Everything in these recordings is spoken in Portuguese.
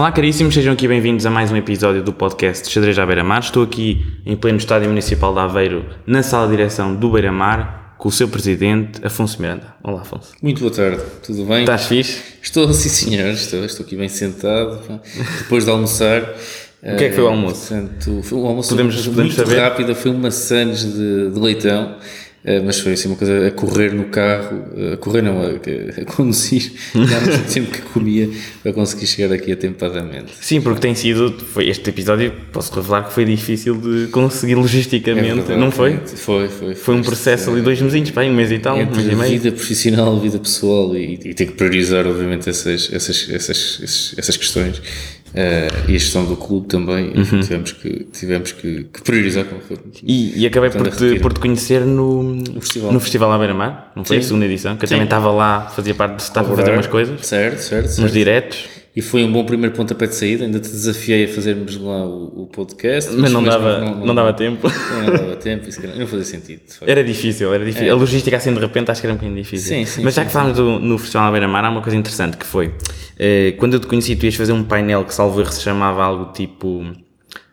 Olá caríssimos, sejam aqui bem-vindos a mais um episódio do podcast de Xadrez à Beira-Mar. Estou aqui em pleno Estádio Municipal de Aveiro, na sala de direção do Beira-Mar, com o seu presidente, Afonso Miranda. Olá, Afonso. Muito boa tarde, tudo bem? Estás fixe? Estou, sim senhor, estou, estou aqui bem sentado, depois de almoçar. O que é que foi o almoço? Portanto, foi um almoço Podemos- muito podemos saber? rápido, foi uma sandes de, de leitão, mas foi assim uma coisa a correr no carro, eh, a correr não, a, a conduzir, já no tempo que comia para conseguir chegar aqui atempadamente. Sim, porque tem sido, foi este episódio, posso revelar que foi difícil de conseguir É logisticamente, verdade, não foi? Foi, foi. Foi um processo ali, dois mesinhos, pá, um mês e tal, um mês e meio. vida profissional, vida pessoal e, e ter que priorizar, obviamente, essas, essas, essas, essas, essas questões eh, e a gestão do clube também. Uhum. Tivemos, que, tivemos que, que priorizar. E, e acabei por te, por te conhecer no, festival. no Festival à Beira-Mar, não foi? A Sim. segunda edição, que eu Sim. também estava lá, fazia parte, de, estava a fazer umas coisas, Certo, certo, certo. diretos. E foi um bom primeiro pontapé de saída. Ainda te desafiei a fazermos lá o, o podcast. Mas não dava, não, dava tempo. Não, dava tempo, isso não fazia sentido. Era difícil, era difícil. A logística assim de repente acho que era um bocadinho difícil. Sim, sim, Mas já sim, que falámos no Festival à Beira-Mar, há uma coisa interessante que foi, eh, quando eu te conheci tu ias fazer um painel que salvo erro se chamava algo tipo...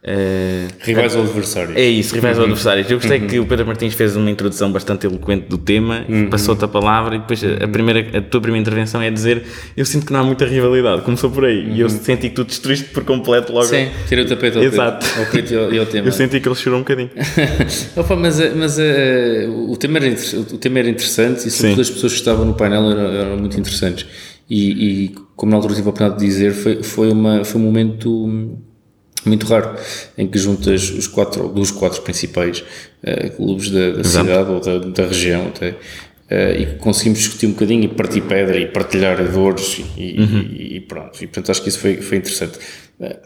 eh, Rivais ou adversários. é isso, rivais ou adversários. Eu gostei que o Pedro Martins fez uma introdução bastante eloquente do tema, passou-te a palavra e depois a, primeira, a tua primeira intervenção é dizer eu sinto que não há muita rivalidade, começou por aí. E eu senti que tu destruíste por completo logo. Sim, tirei o tapete ao Exato. preto, ao preto e ao, tema. Eu senti que ele chorou um bocadinho. Opa, mas eh, mas eh, o, tema era, o tema era interessante e sobretudo as pessoas que estavam no painel eram, eram muito interessantes. E, e como na altura tive a oportunidade de dizer, foi, foi, uma, foi um momento muito raro em que juntas os quatro, dos quatro principais eh, clubes da, da cidade ou da, da região até. eh, e conseguimos discutir um bocadinho e partir pedra e partilhar dores e, e- e pronto. E portanto acho que isso foi, foi interessante. Eh,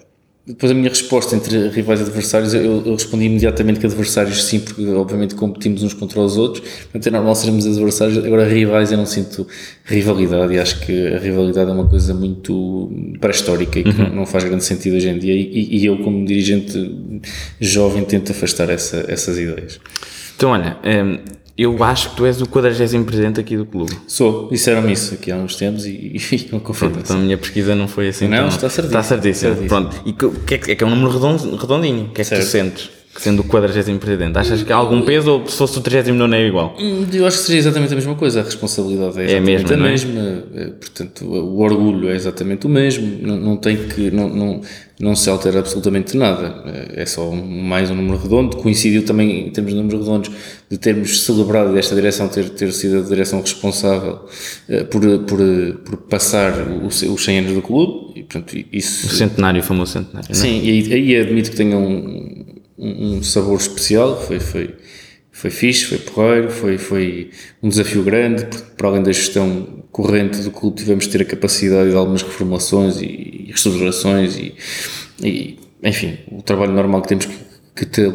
depois a minha resposta entre rivais e adversários, eu, eu respondi imediatamente que adversários sim, porque obviamente competimos uns contra os outros, portanto é normal sermos adversários, agora rivais eu não sinto rivalidade e acho que a rivalidade é uma coisa muito pré-histórica e que não, não faz grande sentido hoje em dia e, e eu como dirigente jovem tento afastar essa, essas ideias. Então olha, hum, eu acho que tu és o 40 presidente aqui do clube. Sou, disseram-me isso aqui há uns tempos e, e não confirmo Então a minha pesquisa não foi assim Não, está certíssimo. Está certíssimo. Pronto. E que, que é, que, é um número redondinho. O que é que tu Certo. sentes? Sendo o 40 presidente? Achas que há algum peso ou se fosse o 39 é igual? Hum, Eu acho que seria exatamente a mesma coisa, a responsabilidade é exatamente mesmo, a não é? mesma, eh, portanto, o orgulho é exatamente o mesmo, não, não tem que, não, não, não se altera absolutamente nada, Eh, é só mais um número redondo, coincidiu também em termos de números redondos de termos celebrado desta direção ter, ter sido a direção responsável eh, por, por, por passar o- os 100 anos do clube, e portanto O isso centenário, o famoso centenário. é? Sim, e aí, aí admito que tenha um, um, sabor especial, foi, foi, foi fixe, foi porreiro, foi, foi um desafio grande, porque para além da gestão corrente do clube tivemos de ter a capacidade de algumas reformulações e, e restaurações e, e, enfim, o trabalho normal que temos que, que ter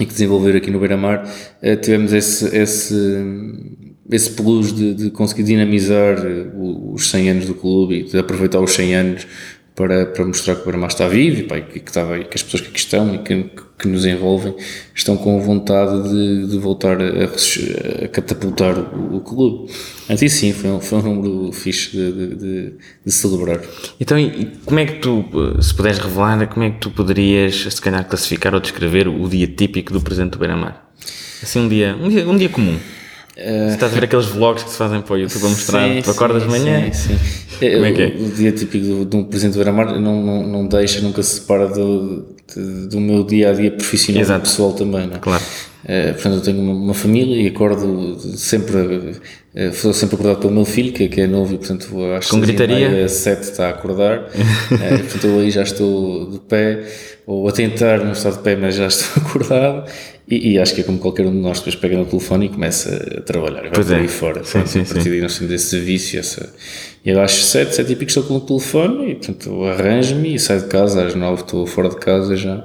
e que desenvolver aqui no Beira-Mar, eh, tivemos esse, esse, esse plus de, de conseguir dinamizar eh, os 100 anos do clube e de aproveitar os 100 anos para, para mostrar que o Beira-Mar está vivo e, pá, e que, estava, que as pessoas que aqui estão e que, que nos envolvem estão com vontade de, de voltar a, a catapultar o, o clube. Antes sim, foi um, foi um número fixe de, de, de, celebrar. Então, como é que tu, eh, se puderes revelar, como é que tu poderias, se calhar, classificar ou descrever o dia típico do Presidente do Beira-Mar? Assim, um dia, um dia, um dia comum. Se estás a ver aqueles vlogs que se fazem para o YouTube a mostrar, Sim, tu acordas de manhã, Sim, sim. Como é que é? O, o dia típico do- de um presidente do Beira-Mar não, não, não deixa, nunca se separa do, do meu dia a dia profissional e pessoal também. Não é? Claro. Eh, portanto, eu tenho uma, uma família e acordo sempre, uh, sou sempre acordado pelo meu filho, que, que é novo e, portanto, às Com e gritaria? meia, sete está a acordar. Eh, portanto, eu aí já estou de pé, ou a tentar não estar de pé, mas já estou acordado. E, e acho que é como qualquer um de nós, depois pega no telefone e começa a trabalhar, vai Pois por é. aí fora. Sim, Pronto, sim, a partir sim. daí nós temos esse serviço, essa... E eu às sete, sete e pico estou com o telefone e, portanto, arranjo-me e saio de casa, às nove estou fora de casa já.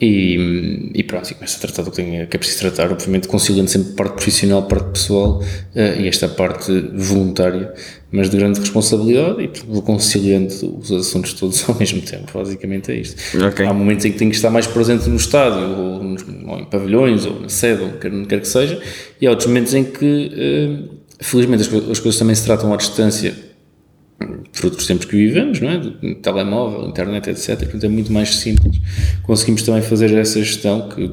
E, e pronto, e começo a tratar do que, tenho, que é preciso tratar, obviamente conciliando sempre parte profissional, parte pessoal eh, e esta parte voluntária, mas de grande responsabilidade e vou conciliando os assuntos todos ao mesmo tempo, basicamente é isto. Ok. Há momentos em que tenho que estar mais presente no estádio, ou, nos- ou em pavilhões, ou na sede, ou quer, quer que seja, e há outros momentos em que, eh, felizmente, as, as coisas também se tratam à distância, fruto dos tempos que vivemos, não é? Do telemóvel, internet, etc. Portanto, é muito mais simples. Conseguimos também fazer essa gestão que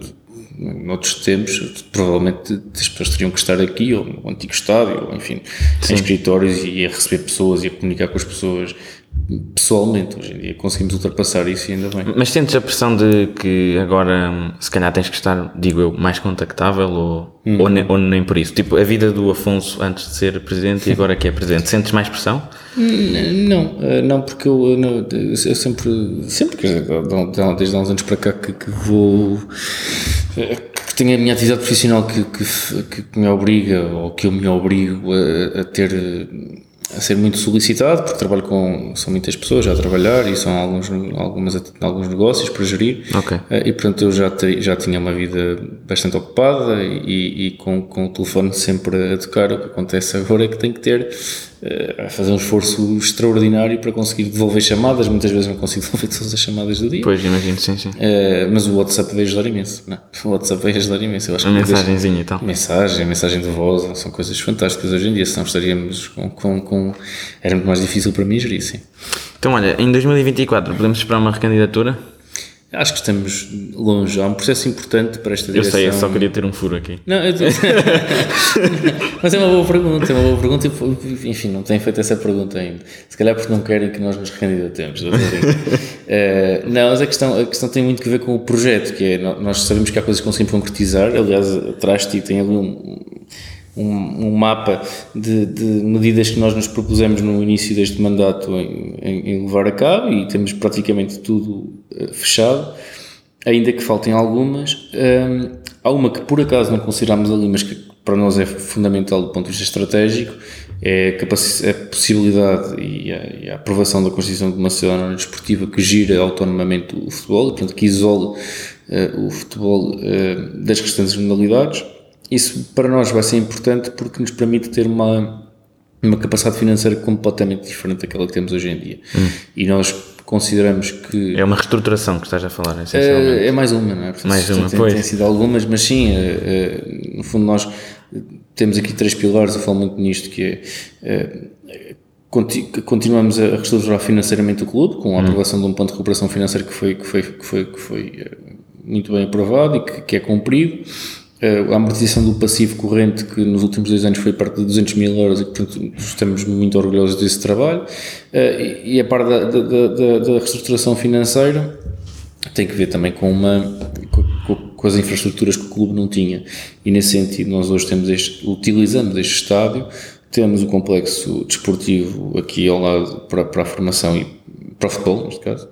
noutros tempos, provavelmente as pessoas teriam que estar aqui, ou no antigo estádio, ou enfim, Sim. em escritórios e a receber pessoas e a comunicar com as pessoas pessoalmente. Hoje em dia conseguimos ultrapassar isso e ainda bem. Mas sentes a pressão de que agora, se calhar, tens que estar, digo eu, mais contactável ou, hum. ou, nem, ou, nem, por isso? Tipo, a vida do Afonso antes de ser presidente e agora que é presidente, sentes mais pressão? Não, eh, não, porque eu, não, eu sempre, sempre que desde há uns anos para cá que, que vou que tenho a minha atividade profissional que, que, que, me obriga ou que eu me obrigo a, a ter a ser muito solicitado, porque trabalho com, são muitas pessoas já a trabalhar e são alguns, algumas, alguns negócios para gerir. Okay. Eh, e portanto eu já, te, já tinha uma vida bastante ocupada e, e com, com o telefone sempre a tocar. O que acontece agora é que tenho que ter a fazer um esforço extraordinário para conseguir devolver chamadas. Muitas vezes não consigo devolver todas as chamadas do dia. Pois, imagino, sim, sim. Uh, mas o WhatsApp veio ajudar imenso. Não? O WhatsApp veio ajudar imenso. Eu acho a mensagenzinha e tal. Mensagem, mensagem de voz, são coisas fantásticas hoje em dia. Senão estaríamos com, com, com. Era muito mais difícil para mim gerir, sim. Então, olha, em 2024 podemos esperar uma recandidatura? Acho que estamos longe. Há um processo importante para esta direção. Eu sei, eu só queria ter um furo aqui. Não, eu... Mas é uma boa pergunta, é uma boa pergunta. Enfim, não tenho feito essa pergunta ainda. Se calhar porque não querem que nós nos recandidatemos. uh, não, mas a questão, a questão tem muito que ver com o projeto, que é, nós sabemos que há coisas que conseguimos concretizar. Aliás, atrás de ti tem ali um um, um mapa de, de, medidas que nós nos propusemos no início deste mandato em, em, em levar a cabo e temos praticamente tudo uh, fechado, ainda que faltem algumas. Um, há uma que por acaso não consideramos ali, mas que para nós é fundamental do ponto de vista estratégico, é a, a possibilidade e a, e a, aprovação da constituição de uma cidadania desportiva que gira autonomamente o futebol, portanto que isole uh, o futebol uh, das restantes modalidades isso para nós vai ser importante porque nos permite ter uma, uma capacidade financeira completamente diferente daquela que temos hoje em dia. Hum. E nós consideramos que. É uma reestruturação que estás a falar, essencialmente. É, é mais uma, não é? Portanto, mais uma, tem, pois. Tem sido algumas, mas sim, é, é, no fundo, nós temos aqui três pilares, eu falo muito nisto, que é. continuamos a reestruturar financeiramente o clube com a hum. aprovação de um plano de recuperação financeira que foi, que foi, que foi, que foi muito bem aprovado e que, que é cumprido a amortização do passivo corrente, que nos últimos dois anos foi perto de 200 mil euros e, portanto, estamos muito orgulhosos desse trabalho. Eh, e a parte da, da, da, da reestruturação financeira tem que ver também com uma com, com, as infraestruturas que o clube não tinha. E nesse sentido, nós hoje temos este, utilizamos este estádio, temos o complexo desportivo aqui ao lado para, para a formação e para o futebol, neste caso.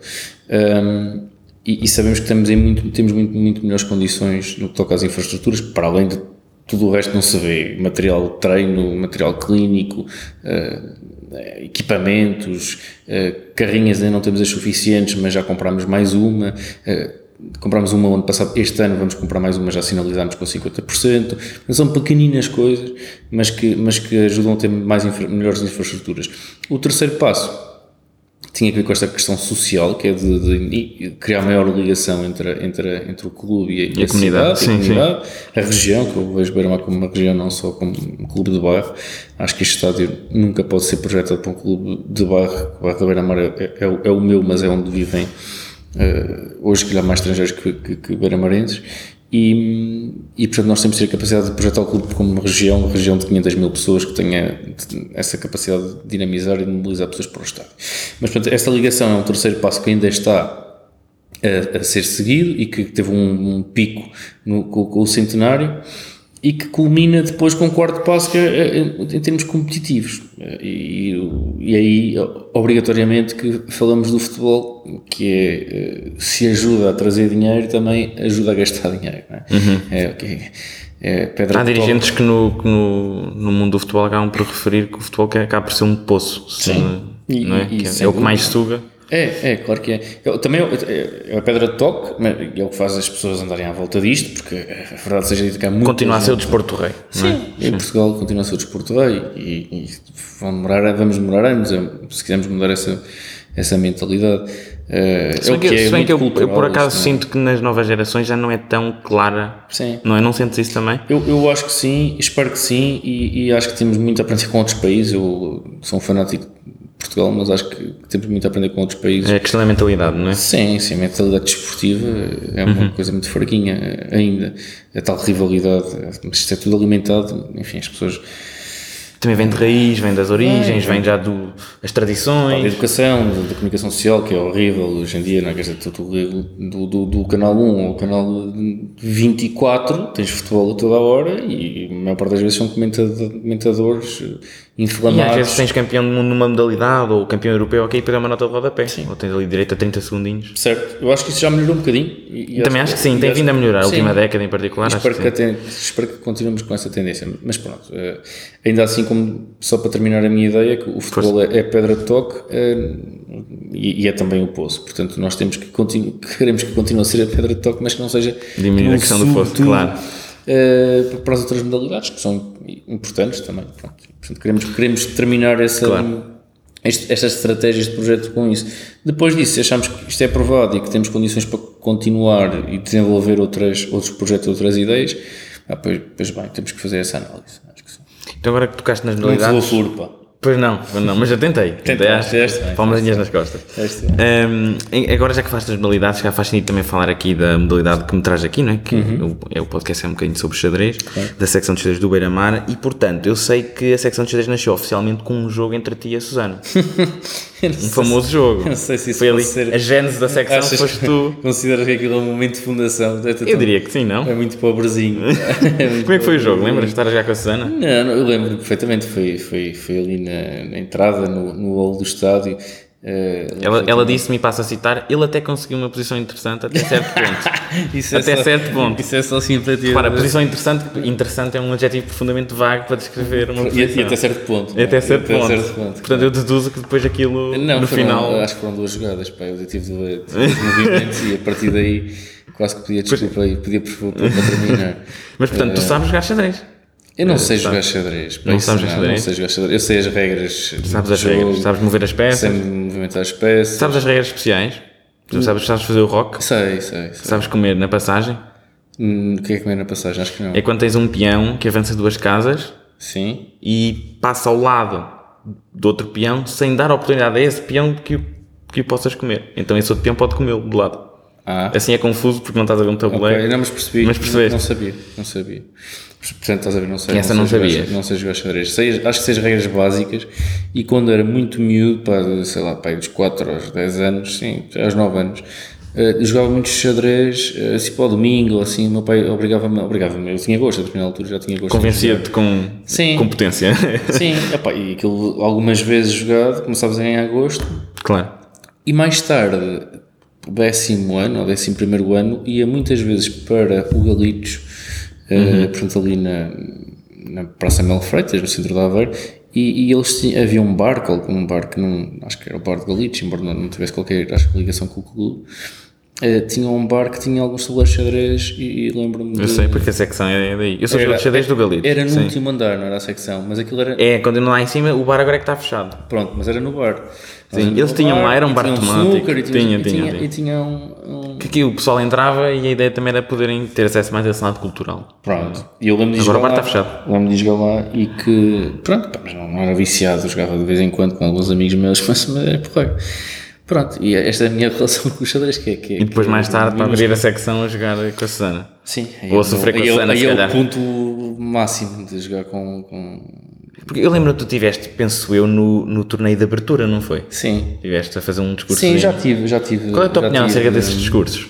Um, e, e, sabemos que temos, em muito, temos muito, muito melhores condições no que toca às infraestruturas, para além de tudo o resto não se vê, material de treino, material clínico, uh, equipamentos, uh, carrinhas ainda não temos as suficientes, mas já comprámos mais uma, uh, comprámos uma ano passado, este ano vamos comprar mais uma, já sinalizámos com 50%, mas são pequeninas coisas, mas que, mas que ajudam a ter mais infra, melhores infraestruturas. O terceiro passo tinha que ver com esta questão social, que é de, de criar maior ligação entre, entre, entre o clube e a, e a, a comunidade, sim, a, comunidade a região, que eu vejo Beira-Mar como uma região, não só como um clube de bairro. Acho que este estádio nunca pode ser projetado para um clube de bairro. O bairro da Beira-Mar é, é, é, o meu, mas é onde vivem uh, hoje, que há mais estrangeiros que, que, que beira-marenses. E, e portanto nós temos que ter a capacidade de projetar o clube como uma região, uma região de 500 mil pessoas que tenha essa capacidade de dinamizar e de mobilizar pessoas para o Estado. Mas portanto esta ligação é um terceiro passo que ainda está a, a ser seguido e que teve um, um pico no, com, com o centenário e que culmina depois com o quarto passo que é, é, é em termos competitivos e, e, aí obrigatoriamente que falamos do futebol que é eh, se ajuda a trazer dinheiro também ajuda a gastar dinheiro é? Uhum. é, okay. é há dirigentes que, no, que no, no mundo do futebol acabam por referir que o futebol acaba por ser um poço Sim. Se, não é? E, é, é o que mais suga é, é, claro que é. Eu, também é, é a pedra de toque, é o que faz as pessoas andarem à volta disto, porque a verdade seja dita que há muito. Continua a ser o desporto rei. Sim, é? em Portugal continua a ser o desporto rei e, e vão demorar, vamos demorar anos se quisermos mudar essa, essa mentalidade. Uh, se bem que, que, é se bem que eu, eu, por acaso sinto que nas novas gerações já não é tão clara. Sim. Não é? Não sentes isso também? Eu, eu acho que sim, espero que sim, e, e acho que temos muito a aprender com outros países. Eu sou um fanático Portugal, mas acho que temos muito a aprender com outros países. É a questão da mentalidade, não é? Sim, sim, a mentalidade desportiva é uma coisa muito fraquinha ainda. A tal rivalidade, mas isto é tudo alimentado, enfim, as pessoas. Também vem de raiz, vem das origens, É, vem já do, as Da tradições. educação, da, da comunicação social, que é horrível hoje em dia, não é? Quer dizer, do, do, do canal 1 ao canal 24 tens futebol a toda a hora e a maior parte das vezes são comentado- comentadores eh, E inflamados. às vezes tens campeão do mundo numa modalidade ou campeão europeu, ok, depois é uma nota de rodapé. Ou tens ali direito a 30 segundinhos. Certo, eu acho que isso já melhorou um bocadinho. E, e Também acho que sim, tem vindo a melhorar. A sim. última década em particular, acho Espero que que, sim. espero que continuemos com essa tendência. Mas pronto, eh, ainda assim, como só para terminar a minha ideia, que o futebol é, é pedra de toque eh, e, e é também o poço. Portanto, nós temos que continu, queremos que continue a ser a pedra de toque, mas que não seja Diminuir que a questão do tudo, claro. Eh, para as outras modalidades que são importantes também. Pronto. Portanto, queremos, queremos terminar essa. Claro. este- estas estratégias de projeto com isso. Depois disso, se achamos que isto é aprovado e que temos condições para continuar e desenvolver outras, outros projetos, outras ideias, ah, pois, pois bem, temos que fazer essa análise. Então agora que tocaste nas Não vou modalidades. pá. Pois não, pois não, mas eu tentei. Tentei, bem, Palmadinhas nas costas. Hum, em- agora já que falaste das modalidades, já faz sentido também falar aqui da modalidade que me traz aqui, não é? Que Uhum. o, é o podcast é um bocadinho sobre xadrez, da secção de xadrez do Beira-Mar, e portanto eu sei que a secção de xadrez nasceu oficialmente com um jogo entre ti e a Susana. Um famoso jogo. eu não sei se isso Foi ali. ser- A gênese da secção Achas foste tu. Consideras que aquilo é um momento de fundação? É Eu diria que sim, não? É muito pobrezinho. É muito Como é que foi o jogo? Lembras de estar a jogar com a Susana? Não, não, eu lembro perfeitamente, foi, foi, foi ali na, na entrada, no, no hall do estádio. eh, Ela, ela disse-me, e passo a citar, ele até conseguiu uma posição interessante até certo ponto. Isso é até só- certo ponto. Isso é só simpatia. Para, posição interessante, interessante é um adjetivo profundamente vago para descrever uma e, posição. e até certo ponto. E até certo E ponto. certo ponto. Portanto, eu deduzo que depois aquilo, Não, no foram- final... acho que foram duas jogadas, pá, eu tive de, de movimentos e a partir daí quase que pedia desculpa e pedia favor para terminar. Mas, portanto, tu sabes jogar xadrez. Eu não sei jogar xadrez. Não sabes não, xadrez? Não sei jogar xadrez. Eu sei as regras. Sabes do as jogo, regras, sabes mover as Sei peças, movimentar as peças. sabes as regras especiais, sabes, sabes fazer o rock, Sei, sei, sei. sabes comer na passagem. Hum, O que é comer na passagem? Acho que não. É quando tens um peão que avança duas casas Sim. e passa ao lado do outro peão sem dar oportunidade a esse peão que que o possas comer. Então esse outro peão pode comê-lo de lado. Ah, Assim é confuso porque não estás a ver um tabuleiro. ok. Não, mas percebi. Mas percebeste? Não, não sabia, não sabia. Portanto, estás a ver, não sei. Essa sei não jogar- sabias. Não sei jogar xadrez. Sei, acho que sei as regras básicas e quando era muito miúdo, pá, sei lá, pá, dos 4 aos 10 anos, sim, aos 9 anos, eh, jogava muito xadrez, eh, assim para o domingo, assim, meu pai obrigava-me, obrigava-me, eu tinha gosto, a determinada altura já tinha gosto. Convencia-te com Sim. competência. Sim, epá, e aquilo algumas vezes jogado, começavas a ganhar gosto claro. e mais tarde, décimo ano ou décimo primeiro ano, ia muitas vezes para o Galitos, eh, portanto ali na, na Praça Mel Freitas, no centro da Aveiro, e, e eles tinham, havia um bar, qual- um bar que não, acho que era o bar de Galitos, embora não, não tivesse qualquer acho, ligação com o clube, eh, tinha um bar que tinha alguns tabuleiros de xadrez e, e lembro-me Eu de- sei porque a secção é daí. Eu sou Era- de xadrez do Galito. Era no sim. último andar, não era a secção, mas aquilo era... É, quando eu não lá em cima, o bar agora é que está fechado. Pronto, mas era no bar. Sim, eles tinham lá, era um bar temático. tinha, Tinha, e tinha, tinha. E tinha um, um- Que aqui o pessoal entrava e a ideia também era poderem ter acesso mais a esse lado cultural. Pronto. E eu lembro de Agora o bar lá. está fechado. Lembro de jogar lá e que. Pronto, pá, mas não, não era viciado, eu jogava de vez em quando com alguns amigos meus, mas, mas era porreiro. Pronto, e esta é a minha relação com o xadrez, que é. Que, é- E depois que- mais tarde para abrir a secção a jogar com a Susana. Sim, Ou a é sofrer com a é Susana, aí é o ponto máximo de jogar com. com... Porque eu lembro que tu tiveste, penso eu, no, no torneio de abertura, não foi? Sim. Tiveste a fazer um discurso. Sim, já tive, já tive. Qual é a tua opinião tive, acerca desses hum, discursos?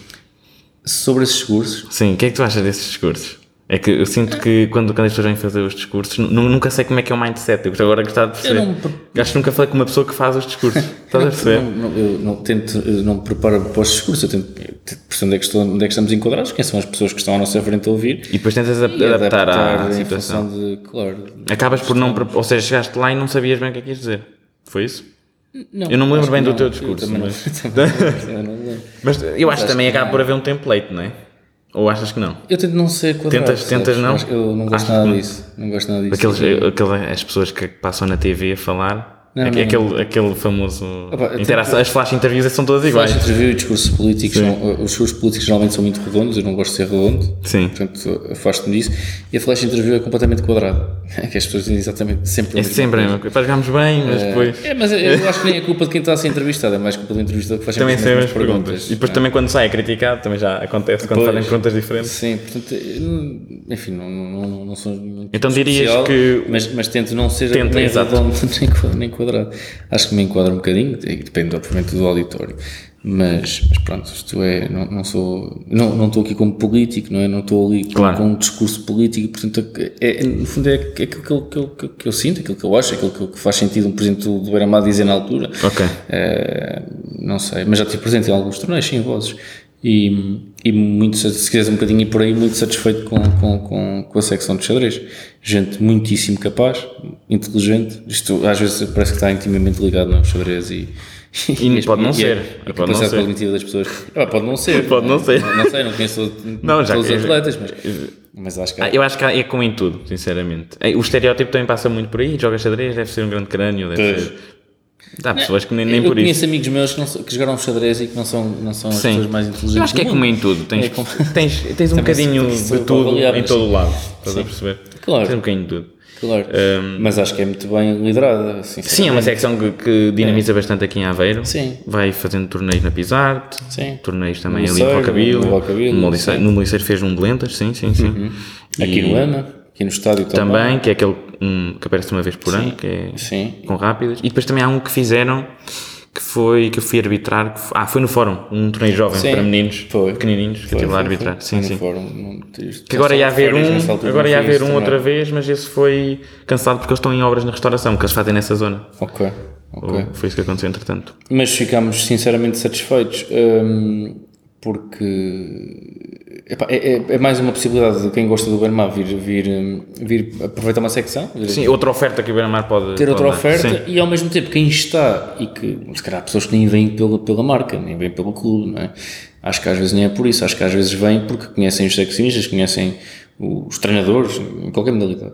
Sobre esses cursos? Sim, o que é que tu achas desses discursos? É que eu sinto que quando, quando as pessoas vêm fazer os discursos, nu- nunca sei como é que é o mindset. Eu agora de gostar de perceber. Eu não- Acho que nunca falei com uma pessoa que faz os discursos. Estás a perceber? Não, não, eu não tento, eu não me preparo para os discursos, eu tento, eu perceber onde é, que estou, onde é que estamos enquadrados, quem são as pessoas que estão à nossa frente a ouvir E depois tentas e adaptar, à situação. de, claro. Acabas por não. Ou seja, chegaste lá e não sabias bem o que é que ias dizer. Foi isso? Não, Eu não me lembro bem do teu Eu discurso, não- mas- não- eu. Mas eu acho que também acaba por haver um template, não é? Ou achas que não? Eu tento não ser quadrado. Tentas- tentas não? Eu não gosto Acho nada disso. Não gosto nada disso. Aqueles, aqueles, as pessoas que passam na TV a falar, Não, Aque- não, aquele, aquele famoso. Opa, interação- as flash interviews são todas iguais. Flash interview e discursos políticos, são, os discursos políticos geralmente são muito redondos, eu não gosto de ser redondo, Sim. portanto afasto-me disso. E a flash interview é completamente quadrada, que as pessoas dizem exatamente sempre É sempre a mesma coisa. Pá, jogámos bem, mas depois. É, mas eu acho que nem é culpa de quem está a ser entrevistado, é mais culpa do entrevistador que faz sempre Também as sei as mesmas perguntas. E depois também quando sai é criticado, também já acontece quando fazem perguntas diferentes. Sim, portanto, enfim, não, não, não, não sou Então dirias especial, que- Mas, mas tento não ser Tenta, nem exato. redondo nem nem quadrado. Acho que me enquadra um bocadinho, depende obviamente do auditório. Mas, mas pronto, isto é, não, não sou, não, não estou aqui como político, não é? Não estou ali com, Claro. com um discurso político, portanto, é, é- no fundo é aquilo que eu, que, eu, que, eu, sinto, aquilo que eu acho, aquilo que, eu- que faz sentido um presidente do, Beira-Mar dizer na altura. Ok. Eh, não sei, mas já estive presente em alguns torneios, sim, vozes. E, e muito, se quiseres um bocadinho por aí, muito satisfeito com, com, com, com a secção de xadrez. Gente muitíssimo capaz, inteligente. Isto às vezes parece que está intimamente ligado no xadrez e. E pode não a- ser, a pode não ser. cognitiva das pessoas. Ah, pode não ser. Pode não ser. Não, não sei, não conheço Não, já todos os que- atletas, mas, mas acho que há- Ah, eu acho que é como em tudo, sinceramente. É, O estereótipo também passa muito por aí. Joga xadrez, deve ser um grande crânio. Deve Pois. ser... Há pessoas que nem, nem eu por conheço isso. amigos meus que, não, que jogaram xadrez e que não são, não são as Sim. pessoas mais inteligentes. Eu acho que é como em tudo. Tens, É como- tens, tens um bocadinho de tudo avaliar, em todo o lado. Estás a Sim. perceber? Claro. Tens um bocadinho de tudo. Claro. mas acho que é muito bem liderada. Sim, é uma secção que, que dinamiza bastante aqui em Aveiro. Sim. Vai fazendo torneios na Pisarte, Sim. torneios também No ali em Liceiro, no Rocabilo, No Liceiro, sim. no Liceiro fez um de lentas, sim, sim, sim. Aqui E no EMA, aqui no estádio também. Também, que é aquele um, que aparece uma vez por ano, que é Sim. com rápidas. E depois também há um que fizeram que foi que eu fui arbitrar. Foi- ah, foi no fórum, um torneio jovem Sim. para meninos Foi. pequenininhos, que eu estive lá a arbitrar. Sim, Foi sim. fórum, Que agora ia haver férias um, agora ia foi haver um também. outra vez, mas esse foi cancelado porque eles estão em obras na restauração, que eles fazem nessa zona. Ok, ok. Foi isso que aconteceu entretanto. Mas ficámos sinceramente satisfeitos hum, porque epá, é, é- é mais uma possibilidade de quem gosta do Bermar vir, vir, vir aproveitar uma secção, Sim, outra oferta que o Beira-Mar pode ter outra pode oferta Sim. e ao mesmo tempo quem está e que se calhar há pessoas que nem vêm pela, pela marca, nem vêm pelo clube, não é? Acho que às vezes nem é por isso, acho que às vezes vêm porque conhecem os seccionistas, conhecem os treinadores, em qualquer modalidade.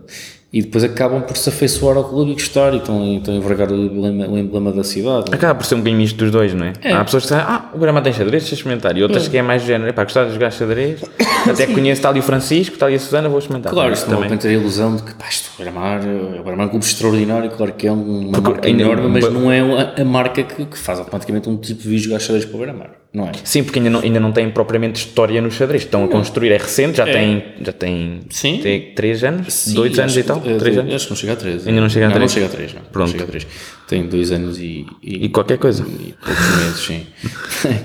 E depois acabam por se afeiçoar ao clube e gostar e estão, e estão a envergar o emblema, o emblema da cidade. Acaba por ser um bocadinho misto dos dois, não é? Há pessoas que dizem, ah, o Beira-Mar tem xadrez, deixa experimentar. E outras que é mais género, epá, gostar de jogar xadrez, até que conheço tal e o Francisco, tal e a Susana, vou experimentar. Claro, Isso isto não tem a ilusão de que pá, isto é o é o Beira-Mar é um clube extraordinário, claro que é uma Porque marca enorme, mas não é a, marca que, que faz automaticamente um tipo de vídeo jogar xadrez para o Beira-Mar, não é? Sim, porque ainda não, ainda não tem propriamente história no xadrez. Estão a construir, é recente, já tem, já tem, Sim. tem 3 anos, Sim, 2 anos e tal, que- eh, 3 dois- anos. Acho que não chega a 3. Ainda não chega a não, três? Não chega a 3, não. Pronto. Não chega a 3. Tem 2 anos e, E qualquer coisa. e poucos meses, sim.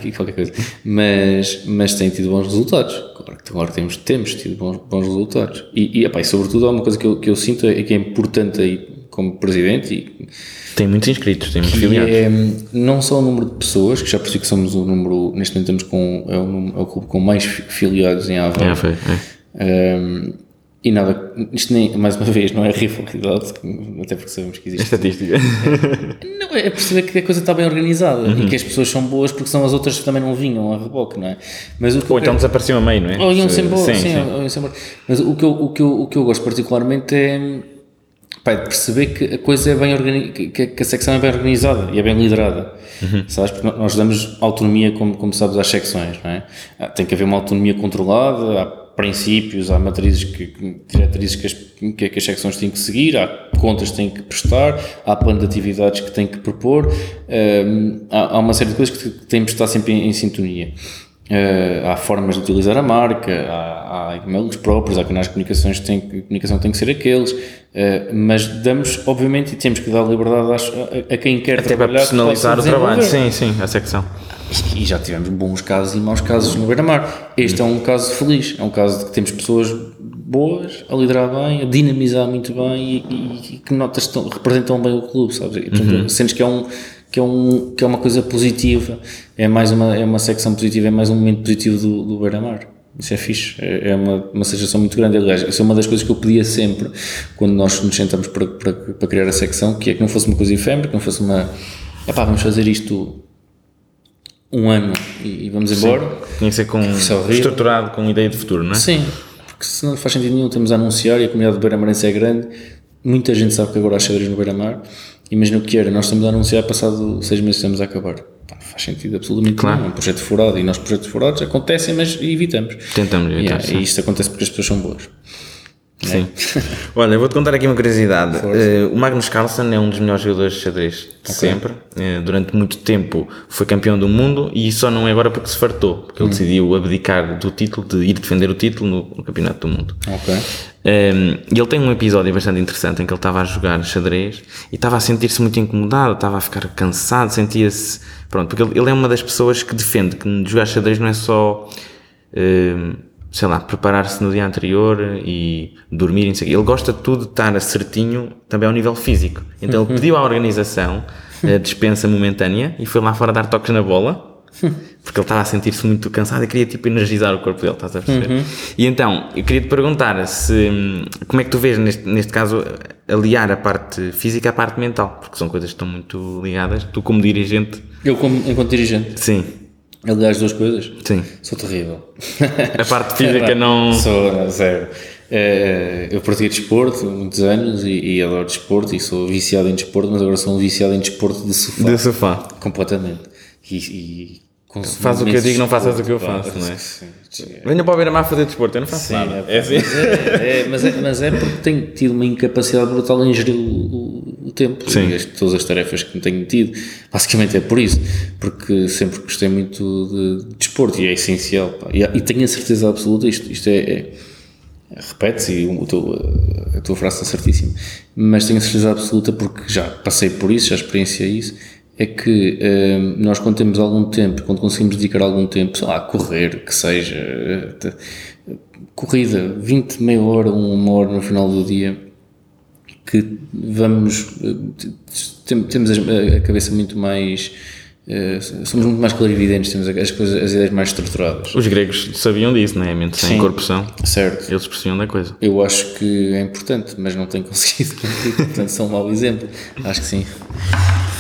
e qualquer coisa. Mas, mas tem tido bons resultados. Claro que agora temos, temos tido bons, bons resultados. E, e, epá, e sobretudo há uma coisa que eu, que eu sinto é que é importante aí como presidente e Tem muitos inscritos, tem muitos que filiados. é não só o número de pessoas, que já percebi que somos o número, neste momento estamos com, é o, é o clube com mais fi- filiados em Aveiro. É, foi, é. Um, e nada, isto nem, mais uma vez, não é rivalidade, até porque sabemos que É existe. estatística. Não, é perceber que a coisa está bem organizada Uhum. e que as pessoas são boas porque são as outras que também não vinham a reboque, não é? Mas o Ou então quero- desapareceu a meio, não é? ou iam-se embora, Sim, sim, ou iam-se embora. Mas o que, eu, o, que eu, o que eu gosto particularmente é, é de perceber que a coisa é bem que, que a secção é bem organizada e é bem liderada. Uhum. Sabes? Porque nós damos autonomia, como, como sabes, às secções, não é? Ah, Tem que haver uma autonomia controlada, há princípios, há matrizes, que, diretrizes que as, que, que as secções têm que seguir, há contas que têm que prestar, há plano de atividades que têm que propor, hum, há, há uma série de coisas que têm que estar sempre em, em sintonia. Eh, há formas de utilizar a marca, há, há e-mails próprios, há canais de comunicações que têm, comunicação tem que ser aqueles, eh, mas damos, obviamente, e temos que dar liberdade às- a, a quem quer Até para trabalhar. que personalizar o trabalho. Sim, sim, a secção. E já tivemos bons casos e maus casos no Beira-Mar. Este é um caso feliz, é um caso de que temos pessoas boas, a liderar bem, a dinamizar muito bem e, e- e que notas tão, representam bem o clube, sabes? E, portanto, sentes que é um que é, um, que é uma coisa positiva, é mais uma, é uma secção positiva, é mais um momento positivo do, do Beira-Mar. Isso é fixe, é é uma, uma satisfação muito grande. Aliás, essa é uma das coisas que eu pedia sempre quando nós nos sentamos para, para, para criar a secção, que é que não fosse uma coisa efêmera, que não fosse uma. Epá, vamos fazer isto um ano e, e vamos embora. Tinha que ser com, Isso estruturado com ideia de futuro, não é? Sim, porque senão não faz sentido nenhum. Temos a anunciar e a comunidade do Beira-Marense é grande. Muita gente sabe que agora há xadrez no Beira-Mar imagina o que era, nós estamos a anunciar, passado seis meses estamos a acabar. Pá, não faz sentido absolutamente Claro. nenhum. É um projeto furado e nós projetos furados acontecem, mas evitamos. Tentamos evitar, Yeah, e isto acontece porque as pessoas são boas. Sim. Olha, eu vou-te contar aqui uma curiosidade. Eh, o Magnus Carlsen é um dos melhores jogadores de xadrez de sempre. Eh, durante muito tempo foi campeão do mundo e só não é agora porque se fartou, porque Hum. ele decidiu abdicar do título, de ir defender o título no, no Campeonato do Mundo. Ok. Um, e ele tem um episódio bastante interessante em que ele estava a jogar xadrez e estava a sentir-se muito incomodado, estava a ficar cansado, sentia-se. Pronto, porque ele, ele é uma das pessoas que defende que jogar xadrez não é só. um, sei lá, preparar-se no dia anterior e dormir, não sei ele gosta de tudo de estar certinho também ao nível físico. Então ele pediu à organização a dispensa momentânea e foi lá fora dar toques na bola porque ele estava a sentir-se muito cansado e queria tipo energizar o corpo dele, estás a perceber? E então, eu queria te perguntar se como é que tu vês neste, neste caso aliar a parte física à parte mental, porque são coisas que estão muito ligadas. Tu como dirigente, Eu, como, enquanto dirigente, sim, aliás, duas coisas, sim. sou terrível. A parte física não. Sou, zero. Eh, eu pratiquei desporto há muitos anos e, e adoro desporto e sou viciado em desporto, mas agora sou um viciado em desporto de sofá. De sofá. Completamente. E, e Faz o que eu digo, não faças o que eu faço, pá. não é? Sim, sim. Venha para o beira-mar fazer desporto, eu não faço nada. É, É assim. mas, é, é, mas, é, mas é porque tenho tido uma incapacidade brutal em gerir o, o- tempo Sim. e as- todas as tarefas que tenho tido. Basicamente é por isso, porque sempre gostei muito de, de desporto e é essencial. pá. E, e tenho a certeza absoluta, isto, isto é. é Repete-se e o teu- a tua frase está certíssima, mas tenho a certeza absoluta porque já passei por isso, já experienciei isso. É que eh, nós, quando temos algum tempo, quando conseguimos dedicar algum tempo, sei lá, a correr, que seja, eh, corrida, 20, meia hora, uma hora no final do dia, que vamos, eh, tem- temos a cabeça muito mais, somos muito mais clarividentes, temos as coisas, as ideias mais estruturadas. Os gregos sabiam disso, não é? Mente sem Sim. são. Certo. Eles percebiam da coisa. Eu acho que é importante, mas não tenho conseguido portanto sou um mau exemplo. Acho que sim.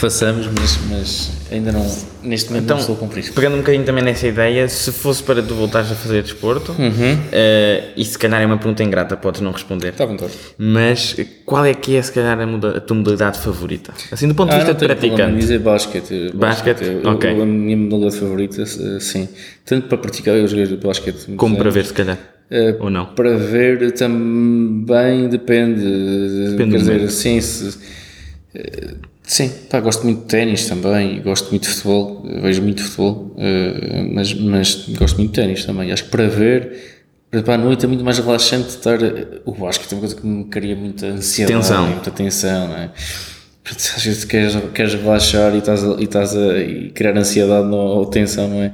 Façamos, mas, mas ainda não, neste momento Então, não estou a cumprir. pegando um bocadinho também nessa ideia, se fosse para tu voltares a fazer desporto, Uhum. eh, e se calhar é uma pergunta ingrata, podes não responder, Está à vontade. mas qual é que é se calhar a, a tua modalidade favorita? Assim, do ponto de Ah, vista de praticante. dizer basquete. Basquete? Eu- Ok. eu- a minha modalidade favorita, eh, sim. Tanto para praticar, eu joguei basquete. Como para ver, se calhar. Eh, Ou não? Para ver também depende. Depende Quer dizer, sim, se, eh, sim, pá, gosto muito de ténis também, gosto muito de futebol, vejo muito futebol, eh, mas, mas gosto muito de ténis também. Acho que para ver, para a noite é muito mais relaxante estar. eh, O basquete é uma coisa que me cria muita ansiedade, Tensão. muita tensão, não é? Às vezes queres, queres relaxar e estás, a, e estás a e criar ansiedade não, ou tensão, não é?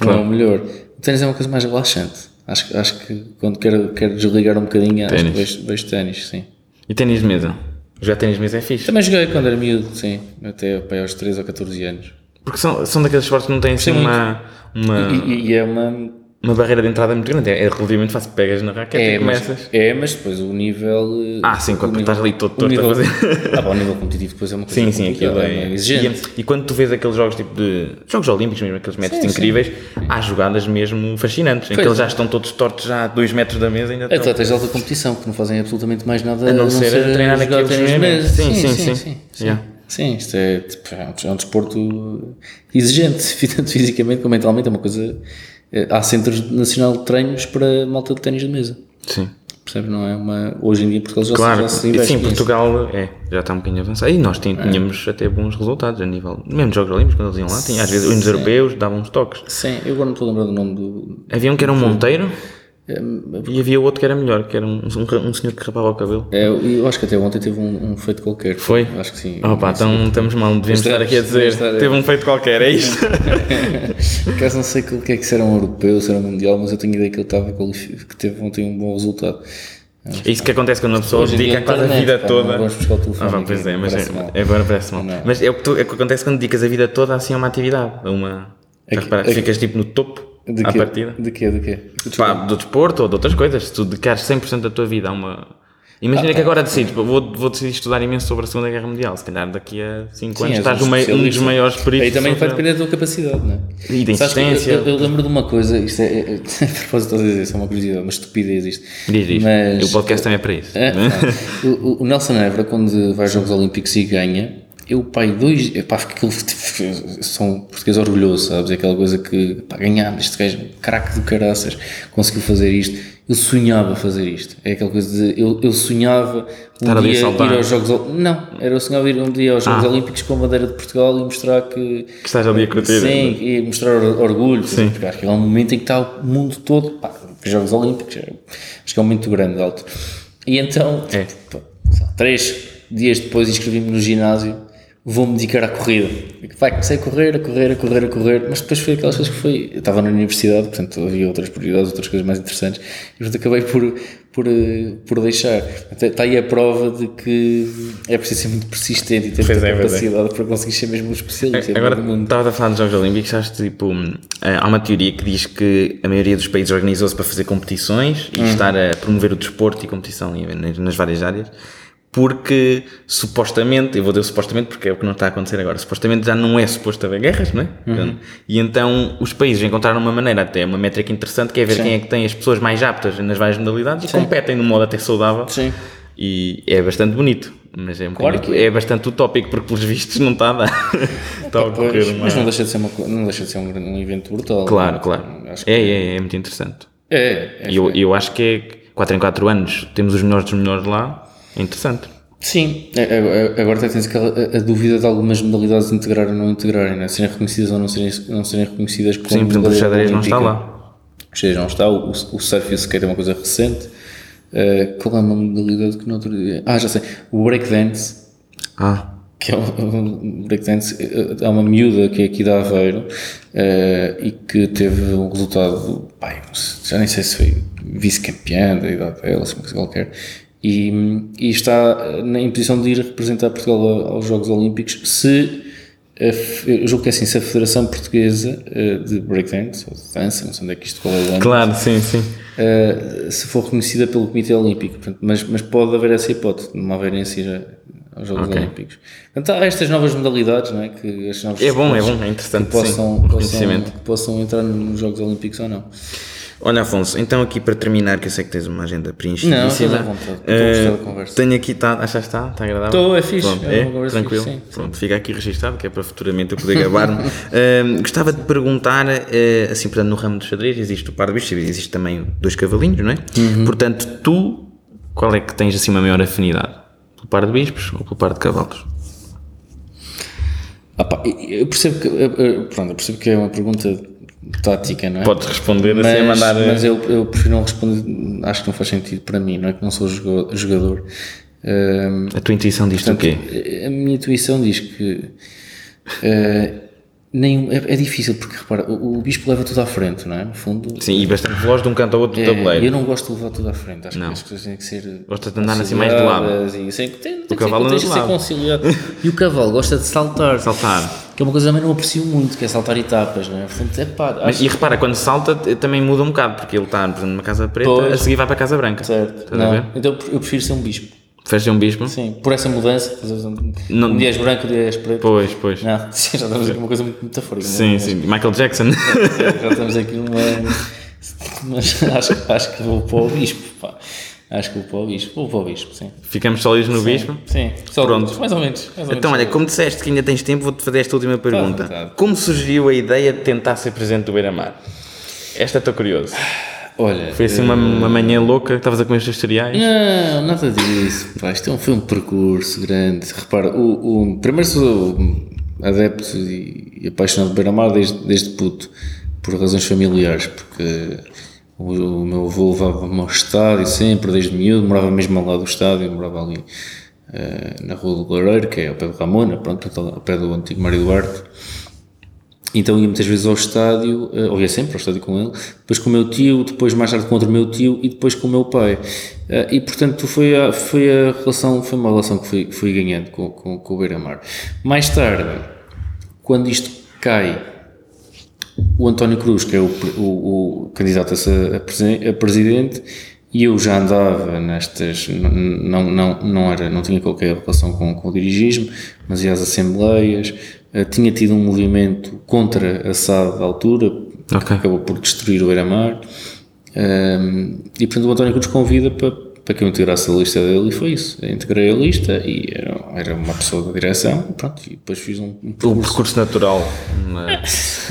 Não é o melhor. O ténis é uma coisa mais relaxante. Acho, que- acho que quando quero, quero desligar um bocadinho, acho que Ténis. vejo, vejo ténis, sim. E ténis de mesa? Jogar ténis de mesa é fixe. Também joguei quando era miúdo, sim, até pá, aos 13 ou 14 anos. Porque são, são daqueles esportes que não têm assim Sim, uma, uma, E, e- e é uma. Uma barreira de entrada muito grande. É relativamente fácil. Pegas na raquete É e mas, começas. é, mas depois o nível. eh, Ah, sim, quando o estás ali todo torto a nível, fazer. Ah, pá, o nível competitivo depois é uma coisa Sim, sim, aquilo complicada, é exigente. E, e quando tu vês aqueles jogos tipo de. Jogos Olímpicos mesmo, aqueles métodos Sim, sim. incríveis, há jogadas mesmo fascinantes, em que Pois eles é. já estão todos tortos já a 2 metros da mesa ainda. Atletas de alta competição que não fazem absolutamente mais nada A não ser a treinar de mesmo. Sim, sim, sim, sim. sim, sim. Yeah. Sim, isto é, tipo, é um- é um desporto exigente, tanto fisicamente como mentalmente. É uma coisa. É, Há centros nacional de treinos para malta de ténis de mesa. Sim. Percebes? Não é uma. Hoje em dia, Portugal já, Claro, já se investe sim. Portugal é, já está um bocadinho avançado. E nós É. tínhamos até bons resultados a nível. Mesmo Jogos Olímpicos, quando eles iam lá, tinha, às vezes os europeus davam uns toques. Sim, eu agora não estou a lembrar do nome do. Havia um que era um Monteiro É, e havia outro que era melhor, que era um, um, um senhor que rapava o cabelo. é, eu acho que até ontem teve um, um feito qualquer. Foi? Acho que sim. Oh pá, então estamos mal, devíamos Estamos- estar aqui a dizer. Teve um feito qualquer, é isto? Por acaso não sei o que é que se era um europeu, se era um mundial, mas eu tenho ideia que ele estava que teve ontem um bom resultado. É isso que acontece quando uma pessoa dedica quase a vida pá, toda. não vamos buscar o telefone Ah, aqui, pois é, mas parece é, mal. agora parece mal. Não. Mas é o, que tu- é o que acontece quando dedicas a vida toda assim a uma atividade, a uma. É que- é que- ficas tipo no topo De à quê? partida. De quê? De quê? Pá, do desporto ou de outras coisas, se tu dedicares 100% da tua vida a uma. Imagina que agora decides, vou, vou decidir estudar imenso sobre a Segunda Guerra Mundial. Se calhar daqui a 5 Sim, anos estás um um, dos maiores peritos. Aí também vai depender da tua capacidade, não é? E da insistência. Eu, eu lembro de uma coisa, isto é, é, é a propósito de dizer, isso é uma curiosidade, uma estupidez isto. Diz isto. Mas, O podcast também é para isso. É, não. o, o- o Nelson Évora, quando vai aos Jogos Olímpicos e ganha, eu, pai, dois, pá, aquilo, são português orgulhoso, sabes? É aquela coisa que, pá, ganhámos, este gajo, craque do caraças, conseguiu fazer isto. Eu sonhava fazer isto. É aquela coisa de, eu, eu sonhava um Estar dia ir aos Jogos Não, era eu sonhava ir um dia aos Jogos Olímpicos com a bandeira de Portugal e mostrar que. Que estás ali a curtir. Sim, e mostrar or- orgulho, porque acho que é um momento em que está o mundo todo, pá, os Jogos Olímpicos, é- acho que é um momento grande, alto. E então, É. lá, três dias depois inscrevi-me no ginásio, vou-me dedicar à corrida. Vai, comecei a correr, a correr, a correr, a correr, mas depois foi aquelas coisas que foi, eu estava na universidade, portanto havia outras prioridades, outras coisas mais interessantes, e portanto acabei por, por, eh, por deixar. Está aí a prova de que é preciso ser muito persistente e ter Pois é, é. capacidade para conseguir ser mesmo um especialista. Agora, no mundo. estava a falar dos Jogos Olímpicos, sabes, tipo, eh, há uma teoria que diz que a maioria dos países organizou-se para fazer competições e estar a promover o desporto e competição nas várias áreas, porque supostamente, eu vou dizer supostamente porque é o que não está a acontecer agora, supostamente já não é suposto haver guerras, não é? E então os países encontraram uma maneira, até uma métrica interessante, que é ver Sim. quem é que tem as pessoas mais aptas nas várias modalidades e competem de um modo até saudável. Sim. E é bastante bonito, mas é, um Claro que é. é bastante utópico, porque pelos vistos não está a dar. está a ocorrer uma... mas não deixa de ser, uma, não deixa de ser um, um evento brutal. Claro, claro. Acho que É, é, é muito interessante. é, é, E eu, eu acho que é 4 em 4 anos temos os melhores dos melhores lá. É interessante. Sim, é- é- é- agora até tens aquela, a, a dúvida de algumas modalidades integrar ou não integrarem, né? serem reconhecidas ou não serem, não serem reconhecidas como Sim, por exemplo, o xadrez não está lá. O xadrez não está, o, o surf e o skate é uma coisa recente. Uh, qual é uma modalidade que no outro dia... Ah, já sei, o breakdance, Ah, que é um, breakdance, eh, há uma miúda que é aqui de Aveiro eh, e que teve um resultado, pai, já nem sei se foi vice-campeã da idade dela, se uma coisa qualquer, e, e está eh, em posição de ir representar Portugal aos Jogos Olímpicos se, a eu julgo que é assim, se a Federação Portuguesa eh, de Breakdance, ou de dança, não sei onde é que isto, qual é o claro, sim, sim. uh, se for reconhecida pelo Comitê Olímpico. Portanto, mas, mas pode haver essa hipótese de não haverem a ir aos Jogos Ok. Olímpicos. Portanto, há estas novas modalidades, não é? Que É bom, é bom, é interessante, que possam, sim, possam, que possam entrar nos Jogos Olímpicos ou não. Olha, Afonso, então aqui para terminar, que eu sei que tens uma agenda preenchidíssima. Não, estás à vontade. Estou a eh, gostar da conversa. Tenho aqui, tá, achas que está? Está agradável? Estou, é fixe, Pronto, é é, tranquilo. fixe. Pronto, fica aqui registado, que é para futuramente eu poder gabar-me. Eh, gostava de perguntar, eh, assim, portanto, no ramo do xadrez existe o par de bichos, existe também dois cavalinhos, não é? Uhum. Portanto, tu, qual é que tens assim uma maior afinidade? Pelo par de bispos ou pelo par de cavalos? Ah, pá, eu percebo que, eh, eh, pronto, eu percebo que é uma pergunta tática, não é? Podes responder mas, assim a mandar. eh, mas eu, eu prefiro não responder, acho que não faz sentido para mim, não é que não sou jogador. A tua intuição diz-te o quê? A minha intuição diz que eh, nem, é, é difícil, porque repara, o, o bispo leva tudo à frente, não é? No fundo, Sim, e bastante veloz de um canto ao outro do é, tabuleiro. eu não gosto de levar tudo à frente, acho Não. que as coisas têm que ser. Gosta de andar assim mais de lado. E, assim, tem, tem que cavalo ser, anda tem que ser conciliado. E o cavalo gosta de saltar. Saltar. Que é uma coisa que também não aprecio muito, que é saltar etapas, não é? Portanto, é pá, Mas, e repara, quando salta também muda um bocado, porque ele está, por exemplo, numa casa preta, Pois. a seguir vai para a casa branca. certo. Estás a Não, ver? então eu prefiro ser um bispo. Fez um bispo? Sim, por essa mudança. Um, Não- um dia és branco, um dia és preto. Pois, pois. Não, sim, já estamos aqui numa coisa muito metafórica. é? Sim, Mas- sim. Michael Jackson. Já estamos aqui numa. Mas acho, acho que vou para o bispo. Pá. Acho que vou para o bispo. Vou para o bispo, sim. Ficamos sólidos no bispo. Sim, só Pronto. mais ou menos. Mais ou Então, menos. olha, como disseste que ainda tens tempo, vou-te fazer esta última pergunta. vontade. Como surgiu a ideia de tentar ser presidente do Beira-Mar? Esta estou curioso. Olha, Foi assim uma, uma manhã louca que estavas a comer os teus cereais? Não, nada disso. Pá, isto é um, foi um percurso grande. Repara, o, o- primeiro sou adepto e, apaixonado de Beira-Mar desde, desde puto, por razões familiares, porque o, o meu avô levava-me ao estádio sempre, desde miúdo, morava mesmo ao lado do estádio, morava ali eh, na Rua do Lareiro, que é ao pé do Ramona, pronto, ao pé do antigo Mário Duarte. Então ia muitas vezes ao estádio, eh, ou ia sempre ao estádio com ele, depois com o meu tio, depois mais tarde com outro meu tio e depois com o meu pai. Eh, E portanto foi a, foi a relação, foi uma relação que fui, fui ganhando com, com, com o Beira-Mar. Mais tarde, quando isto cai, o António Cruz, que é o, o, o candidato a, presen- a presidente, e eu já andava nestas, não, não, não, era, não tinha qualquer relação com, com o dirigismo, mas ia às assembleias, tinha tido um movimento contra a SAD da altura, que Ok. acabou por destruir o Beira-Mar, Ehm, e portanto o António Cruz convida para, para que eu integrasse a lista dele e foi isso, eu integrei a lista e era era uma pessoa da direção, pronto, e depois fiz um, um percurso. Um percurso natural. Mas,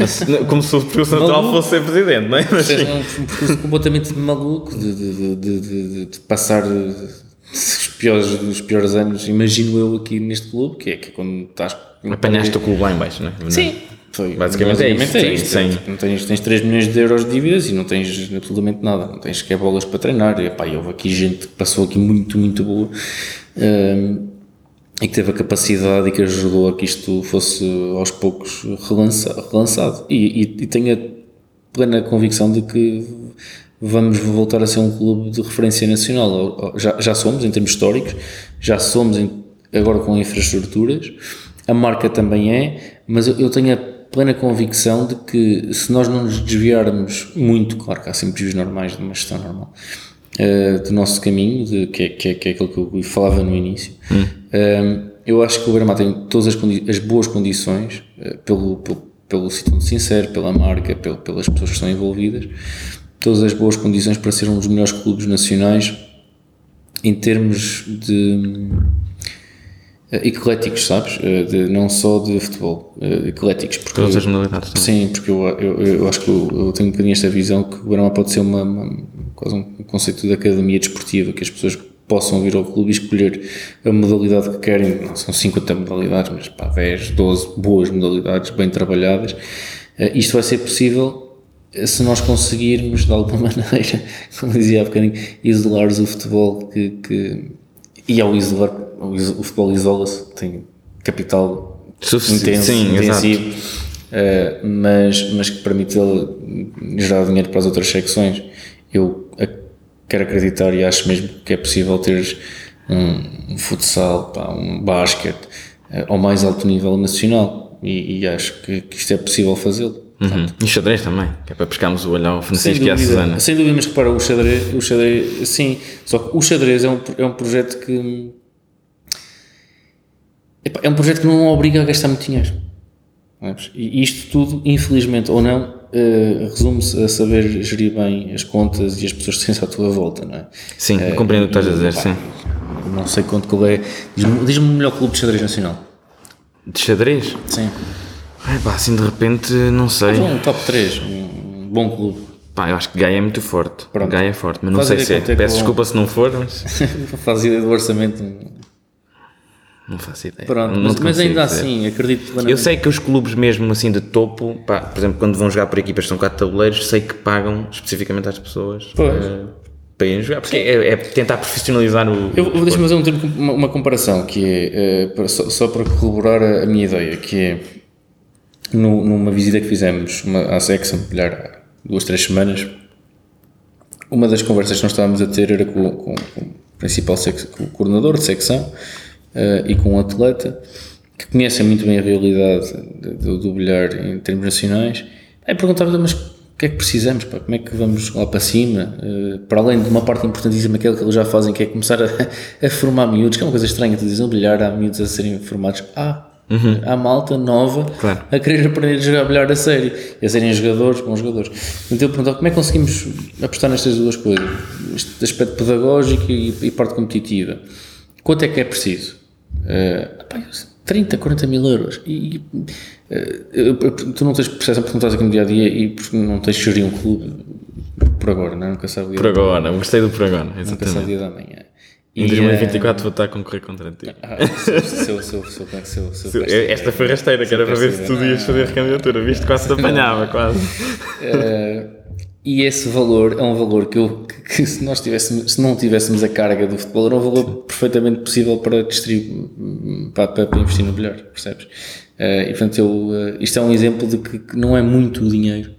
como se o percurso natural maluco. fosse ser presidente, não é? Mas, é um, um percurso completamente maluco de, de, de, de passar os piores, os piores anos, imagino eu aqui neste clube, que é que quando estás. Apanhaste o clube lá em baixo, não é? Sim. Foi, basicamente, basicamente é isso. É isto, Não tens, tens 3 milhões de euros de dívidas e não tens absolutamente nada. Não tens que bolas para treinar. E, epá, houve aqui gente que passou aqui muito, muito boa um, e que teve a capacidade e que ajudou a que isto fosse aos poucos relança, relançado. E, e, e tenho a plena convicção de que vamos voltar a ser um clube de referência nacional. Já, já somos, em termos históricos, já somos em, agora com infraestruturas, a marca também é, mas eu, eu, tenho a plena convicção de que se nós não nos desviarmos muito, claro que há sempre desvios normais de uma gestão normal, uh, do nosso caminho, de, que, é, que, é, que é aquilo que eu falava no início, hum. uh, eu acho que o Beira tem todas as, as boas condições, uh, pelo, pelo, pelo sítio sincero, pela marca, pelo, pelas pessoas que estão envolvidas, todas as boas condições para ser um dos melhores clubes nacionais em termos de ecléticos, sabes? Uh, de, não só de futebol, uh, ecléticos. Porque, Todas as modalidades. Sim, porque eu, eu, eu, acho que eu, eu, tenho um bocadinho esta visão que o Barama pode ser uma, uma, quase um conceito de academia desportiva, que as pessoas possam vir ao clube e escolher a modalidade que querem. Não são 50 modalidades, mas pá, 10, 12 boas modalidades, bem trabalhadas. isto vai ser possível se nós conseguirmos de alguma maneira, como dizia há bocadinho, isolar o futebol que, que e ao isolar, o, futebol isola-se, tem capital intenso, sim, intensivo, uh, mas, mas que permite ele gerar dinheiro para as outras secções. Eu quero acreditar e acho mesmo que é possível ter um, um futsal, pá, um basquete uh, ao mais alto nível nacional e, e acho que, que isto é possível fazê-lo. Uhum. E xadrez também, que é para pescarmos o olho ao Francisco e à Susana. Sem dúvida, mas repara, o xadrez, o xadrez, sim, só que o xadrez é um, é um projeto que. É um projeto que não obriga a gastar muito dinheiro. E isto tudo, infelizmente ou não, uh, resume-se a saber gerir bem as contas e as pessoas que tens à tua volta, não é? Sim, uh, compreendo o que estás a dizer, pá, sim. Não sei quanto qual é. Diz-me diz o melhor clube de xadrez nacional. De xadrez? Sim. É pá, assim de repente, não sei. Um top 3, um bom clube. Pá, eu acho que Gaia é muito forte. Pronto. Gaia é forte, mas não Faz sei se é. é Peço desculpa se não for, mas. Faz ideia do orçamento. Não faço ideia. Pronto, não, mas, mas ainda dizer. assim, acredito Eu sei que os clubes mesmo assim de topo, pá, por exemplo, quando vão jogar por equipas são quatro tabuleiros, sei que pagam especificamente às pessoas para, para irem jogar, porque é, é, tentar profissionalizar o. Eu vou deixar fazer um, uma, uma comparação que é, uh, só, só, para corroborar a, a minha ideia, que é no, numa visita que fizemos uma, à Sexa, há duas, três semanas, uma das conversas que nós estávamos a ter era com, com, com o principal sex, com o coordenador de secção uh, e com um atleta que conhecem muito bem a realidade do, do bilhar em termos nacionais. Aí perguntava mas o que é que precisamos? Pá? Como é que vamos lá para cima? Uh, para além de uma parte importantíssima, aquela que eles já fazem, que é começar a, a formar miúdos, que é uma coisa estranha, tu dizes, no bilhar há miúdos a serem formados. Ah, Uhum. Há malta nova claro. a querer aprender a jogar bilhar a sério e a serem jogadores, bons jogadores. Então eu perguntava como é que conseguimos apostar nestas duas coisas, este aspecto pedagógico e, e parte competitiva. Quanto é que é preciso? Uh, 30, 40 mil euros. E, uh, tu não tens percepção porque não estás aqui no dia a dia e porque não tens de gerir um clube por agora, não é? Nunca sabe o dia Por agora, gostei do por agora. Exatamente. Nunca sabe o dia da manhã. Em 2024 vou estar a concorrer contra ti. Sou, sou, sou, sou, sou, Esta foi rasteira, que era para ver se tu ias fazer a candidatura, viste? Quase te apanhava, quase. Uh, e esse valor é um valor que, eu, que, que, se, nós tivéssemos, se não tivéssemos a carga do futebol, era um valor perfeitamente possível para distribuir, para, para, investir no melhor, percebes? Uh, e portanto, eu, uh, isto é um exemplo de que, que não é muito dinheiro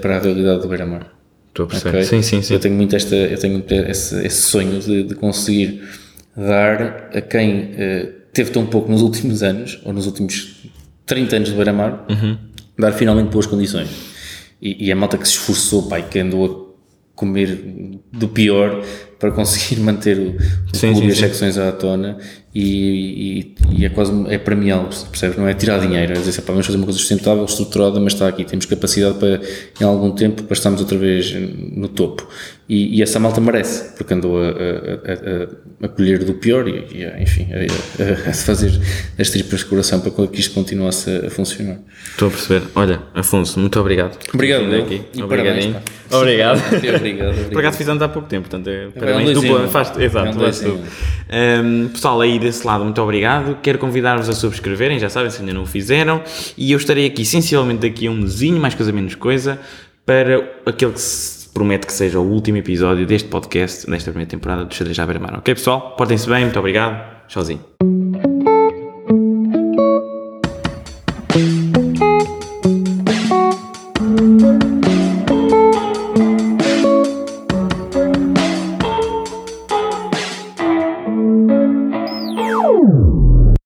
para a realidade do Beira-Mar. Estou a perceber. Okay? Sim, sim, sim. Eu tenho muito, esta, eu tenho esse, esse sonho de, de, conseguir dar a quem uh, teve tão pouco nos últimos anos, ou nos últimos 30 anos de Beira-Mar, uhum. dar finalmente boas condições. E, e, a malta que se esforçou, pai, que andou a comer do pior, para conseguir manter o, o Sim, clube e as secções à tona e, e, e é quase é premiá-lo, percebes? Não é tirar dinheiro, é dizer, "Pá, vamos fazer uma coisa sustentável, estruturada, mas está aqui, temos capacidade para, em algum tempo, para estarmos outra vez no topo. E, e essa malta merece, porque andou a, a, a, a colher do pior e, a, enfim, a, fazer as tripas de coração para que isto continuasse a, funcionar. Estou a perceber. Olha, Afonso, muito obrigado. Obrigado, aqui. E Obrigadinho. parabéns, Obrigado. obrigado, obrigado. Por acaso fizemos há pouco tempo, portanto, é, parabéns. um. faz, exato, É faz tudo. Um, pessoal, aí desse lado, muito obrigado. Quero convidar-vos a subscreverem, já sabem, se ainda não o fizeram. E eu estarei aqui, essencialmente, daqui a um mesinho, mais coisa, menos coisa, para aquele que se promete que seja o último episódio deste podcast, desta primeira temporada do Xadrez à Beira-Mar. Ok, pessoal? Portem-se bem, muito obrigado. Tchauzinho.